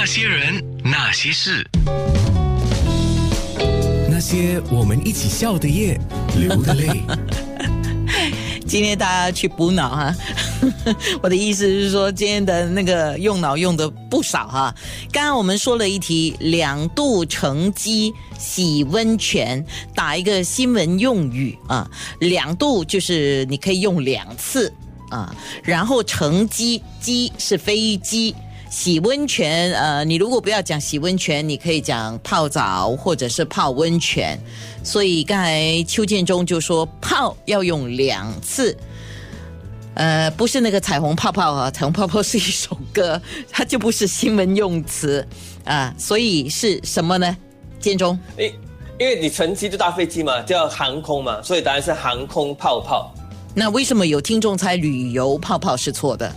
那些人，那些事，那些我们一起笑的夜，流的泪。今天大家去补脑哈，我的意思是说，今天的那个用脑用的不少哈。刚刚我们说了一题，两度乘机洗温泉，打一个新闻用语啊，两度就是你可以用两次啊，然后乘机机是飞机。洗温泉，呃，你如果不要讲洗温泉，你可以讲泡澡或者是泡温泉。所以刚才邱建中就说泡要用两次，呃，不是那个彩虹泡泡啊，彩虹泡泡是一首歌，它就不是新闻用词啊。所以是什么呢？建中，因因为你乘机就搭飞机嘛，叫航空嘛，所以答案是航空泡泡。那为什么有听众猜旅游泡泡是错的？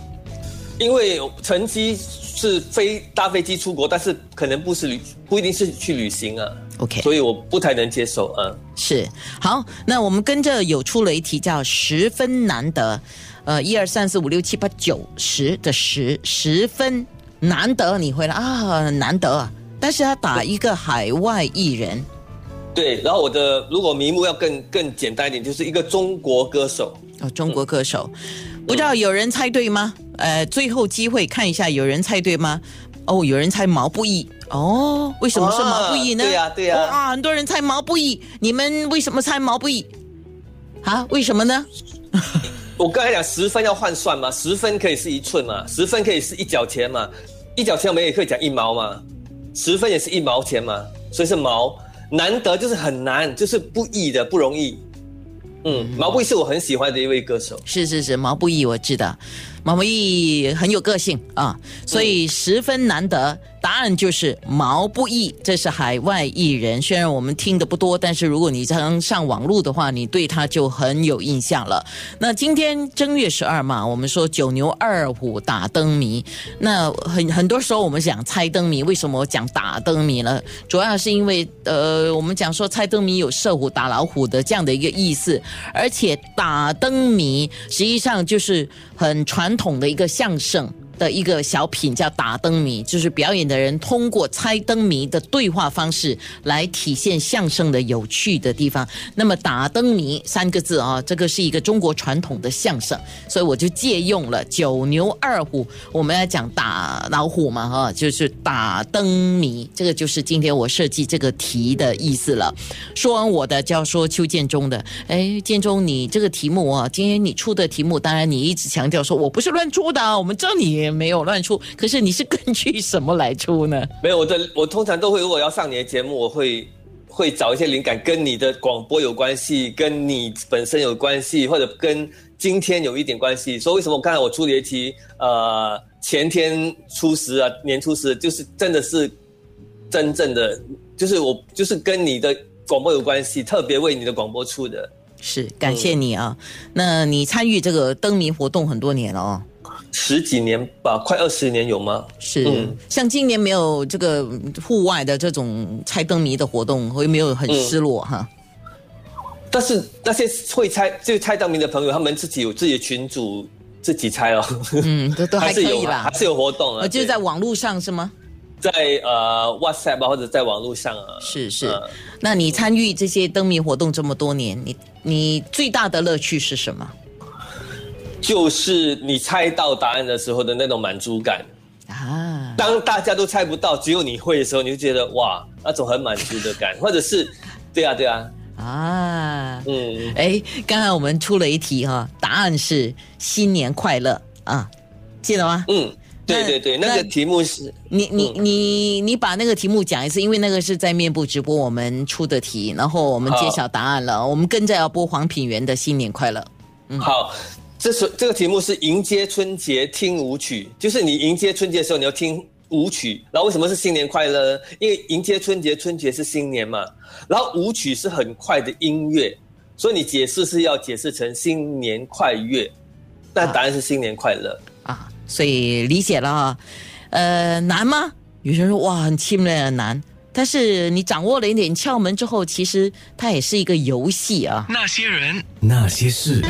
因为乘机。是飞搭飞机出国，但是可能不是旅，不一定是去旅行啊。OK，所以我不太能接受啊。是好，那我们跟着有出了一题叫十分难得，呃，一二三四五六七八九十的十十分难得，你回来啊，难得，但是他打一个海外艺人。对，然后我的如果名目要更更简单一点，就是一个中国歌手。哦，中国歌手，不知道有人猜对吗？呃，最后机会看一下，有人猜对吗？哦，有人猜毛不易。哦，为什么是毛不易呢？对呀，对呀。啊，很多人猜毛不易，你们为什么猜毛不易？啊，为什么呢？我刚才讲十分要换算嘛，十分可以是一寸嘛，十分可以是一角钱嘛，一角钱我们也可以讲一毛嘛，十分也是一毛钱嘛，所以是毛。难得就是很难，就是不易的，不容易。嗯，毛不易是我很喜欢的一位歌手。是是是，毛不易我知道，毛不易很有个性啊，所以十分难得。答案就是毛不易，这是海外艺人。虽然我们听的不多，但是如果你常上网络的话，你对他就很有印象了。那今天正月十二嘛，我们说九牛二虎打灯谜。那很很多时候我们讲猜灯谜，为什么我讲打灯谜呢？主要是因为呃，我们讲说猜灯谜有射虎打老虎的这样的一个意思，而且打灯谜实际上就是很传统的一个相声。的一个小品叫打灯谜，就是表演的人通过猜灯谜的对话方式来体现相声的有趣的地方。那么打灯谜三个字啊，这个是一个中国传统的相声，所以我就借用了九牛二虎，我们要讲打老虎嘛哈，就是打灯谜，这个就是今天我设计这个题的意思了。说完我的，就要说邱建中的。哎，建中，你这个题目啊，今天你出的题目，当然你一直强调说我不是乱出的，我们这里。没有乱出，可是你是根据什么来出呢？没有，我的我通常都会，如果要上你的节目，我会会找一些灵感，跟你的广播有关系，跟你本身有关系，或者跟今天有一点关系。所以为什么我刚才我出的一题，呃，前天初十啊，年初十，就是真的是真正的，就是我就是跟你的广播有关系，特别为你的广播出的。是，感谢你啊。那你参与这个灯谜活动很多年了哦。十几年吧，快二十年有吗？是，像今年没有这个户外的这种猜灯谜的活动，会没有很失落哈。但是那些会猜就猜灯谜的朋友，他们自己有自己的群组，自己猜哦。嗯，都都 还是有吧，还是有活动啊。就是在网络上是吗？在呃 WhatsApp 或者在网络上啊。是是，那你参与这些灯谜活动这么多年，你你最大的乐趣是什么？就是你猜到答案的时候的那种满足感。啊！当大家都猜不到，只有你会的时候，你就觉得哇，那种很满足的感，或者是，对啊，对啊，啊，嗯，哎，刚才我们出了一题哈，答案是新年快乐。啊，记得吗？嗯，对对对，那个题目是你你你你把那个题目讲一次，因为那个是在面部直播我们出的题，然后我们揭晓答案了，我们跟着要播黄品源的新年快乐，嗯，好。这是这个题目是迎接春节听舞曲，就是你迎接春节的时候你要听舞曲。然后为什么是新年快乐？因为迎接春节，春节是新年嘛。然后舞曲是很快的音乐，所以你解释是要解释成新年快乐。那答案是新年快乐啊，所以理解了啊。呃，难吗？有些人说哇，很轻的难。但是你掌握了一点窍门之后，其实它也是一个游戏啊。那些人，那些事。